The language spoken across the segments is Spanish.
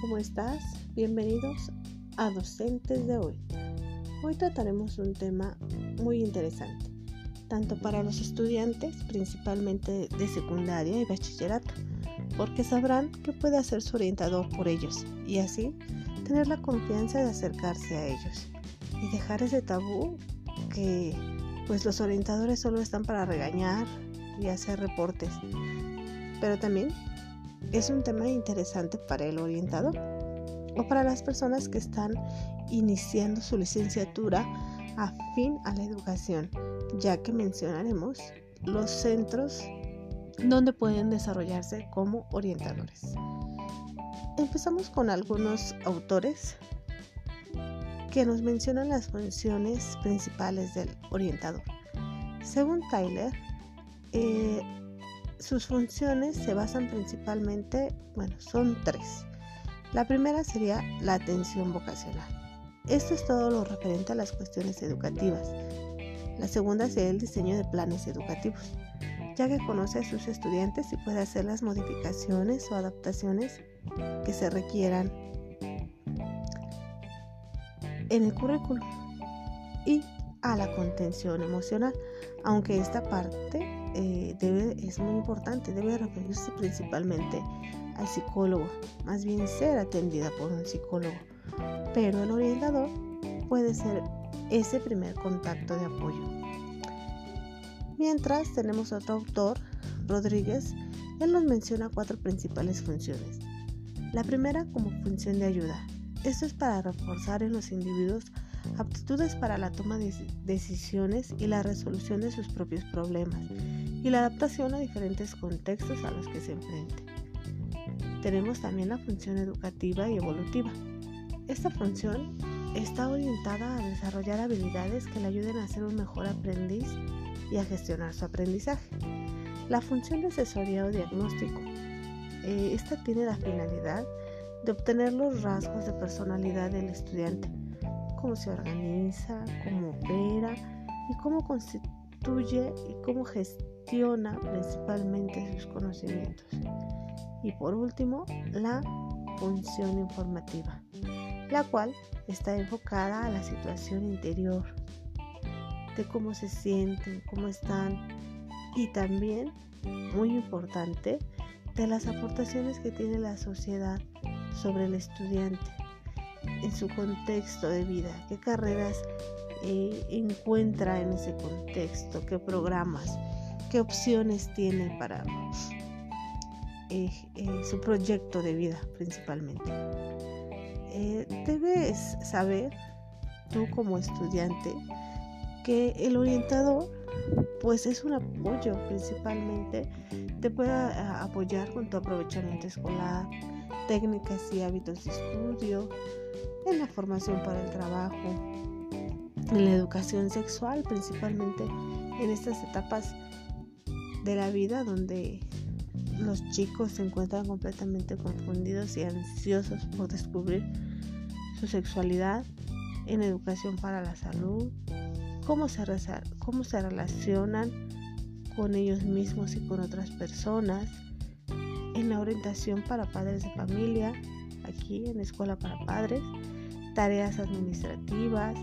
¿cómo estás? Bienvenidos a Docentes de hoy. Hoy trataremos un tema muy interesante, tanto para los estudiantes, principalmente de secundaria y bachillerato, porque sabrán que puede hacer su orientador por ellos y así tener la confianza de acercarse a ellos y dejar ese tabú que pues los orientadores solo están para regañar y hacer reportes, pero también es un tema interesante para el orientador o para las personas que están iniciando su licenciatura afín a la educación, ya que mencionaremos los centros donde pueden desarrollarse como orientadores. Empezamos con algunos autores que nos mencionan las funciones principales del orientador. Según Tyler, eh, sus funciones se basan principalmente, bueno, son tres. La primera sería la atención vocacional. Esto es todo lo referente a las cuestiones educativas. La segunda sería el diseño de planes educativos, ya que conoce a sus estudiantes y puede hacer las modificaciones o adaptaciones que se requieran en el currículum. Y a la contención emocional, aunque esta parte eh, es muy importante, debe referirse principalmente al psicólogo, más bien ser atendida por un psicólogo, pero el orientador puede ser ese primer contacto de apoyo. Mientras tenemos otro autor, Rodríguez, él nos menciona cuatro principales funciones. La primera como función de ayuda. Esto es para reforzar en los individuos aptitudes para la toma de decisiones y la resolución de sus propios problemas y la adaptación a diferentes contextos a los que se enfrente. Tenemos también la función educativa y evolutiva. Esta función está orientada a desarrollar habilidades que le ayuden a ser un mejor aprendiz y a gestionar su aprendizaje. La función de asesoría o diagnóstico. Eh, esta tiene la finalidad de obtener los rasgos de personalidad del estudiante cómo se organiza, cómo opera y cómo constituye y cómo gestiona principalmente sus conocimientos. Y por último, la función informativa, la cual está enfocada a la situación interior, de cómo se sienten, cómo están y también, muy importante, de las aportaciones que tiene la sociedad sobre el estudiante en su contexto de vida, qué carreras eh, encuentra en ese contexto, qué programas, qué opciones tiene para eh, eh, su proyecto de vida principalmente. debes saber, tú como estudiante, que el orientador pues es un apoyo principalmente, te puede apoyar con tu aprovechamiento escolar, técnicas y hábitos de estudio, en la formación para el trabajo, en la educación sexual, principalmente en estas etapas de la vida donde los chicos se encuentran completamente confundidos y ansiosos por descubrir su sexualidad, en educación para la salud, cómo se, cómo se relacionan con ellos mismos y con otras personas, en la orientación para padres de familia, aquí en Escuela para Padres, tareas administrativas,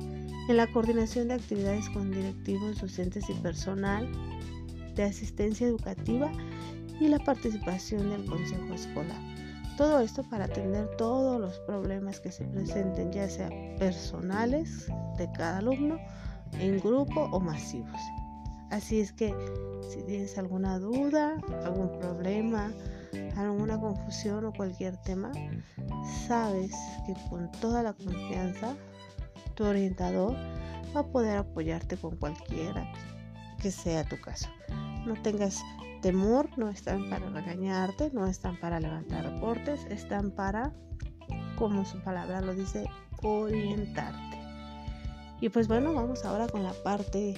en la coordinación de actividades con directivos, docentes y personal, de asistencia educativa y la participación del consejo escolar. Todo esto para atender todos los problemas que se presenten, ya sea personales de cada alumno, en grupo o masivos. Así es que si tienes alguna duda, algún problema, alguna confusión o cualquier tema, sabes que con toda la confianza tu orientador va a poder apoyarte con cualquiera que sea tu caso. No tengas temor, no están para regañarte, no están para levantar reportes, están para, como su palabra lo dice, orientarte. Y pues bueno, vamos ahora con la parte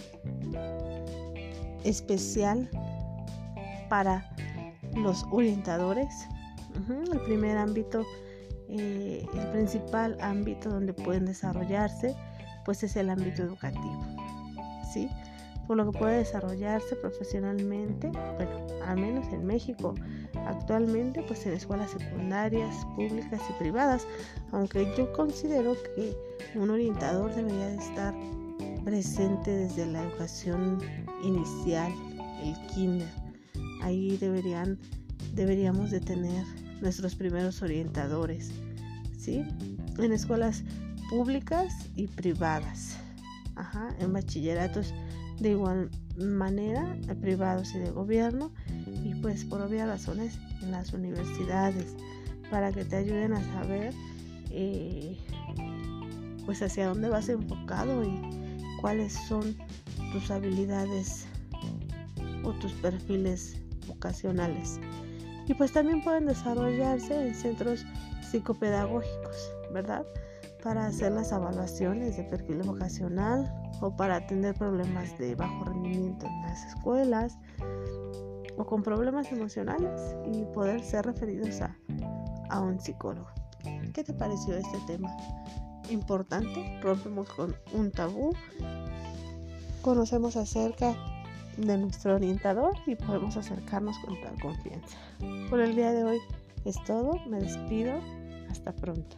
especial para los orientadores. El primer ámbito, eh, el principal ámbito donde pueden desarrollarse, pues es el ámbito educativo. ¿sí? Por lo que puede desarrollarse profesionalmente, bueno, al menos en México, actualmente pues en escuelas secundarias, públicas y privadas, aunque yo considero que un orientador debería de estar presente desde la educación inicial, el kinder. Ahí deberían, deberíamos de tener nuestros primeros orientadores, ¿sí? En escuelas públicas y privadas, Ajá, en bachilleratos de igual manera, privados y de gobierno, y pues por obvias razones en las universidades, para que te ayuden a saber eh, pues hacia dónde vas enfocado y cuáles son tus habilidades o tus perfiles vocacionales. Y pues también pueden desarrollarse en centros psicopedagógicos, ¿verdad? Para hacer las evaluaciones de perfil vocacional o para atender problemas de bajo rendimiento en las escuelas o con problemas emocionales y poder ser referidos a, a un psicólogo. ¿Qué te pareció este tema? Importante, rompemos con un tabú, conocemos acerca de nuestro orientador y podemos acercarnos con tal confianza. Por el día de hoy es todo, me despido, hasta pronto.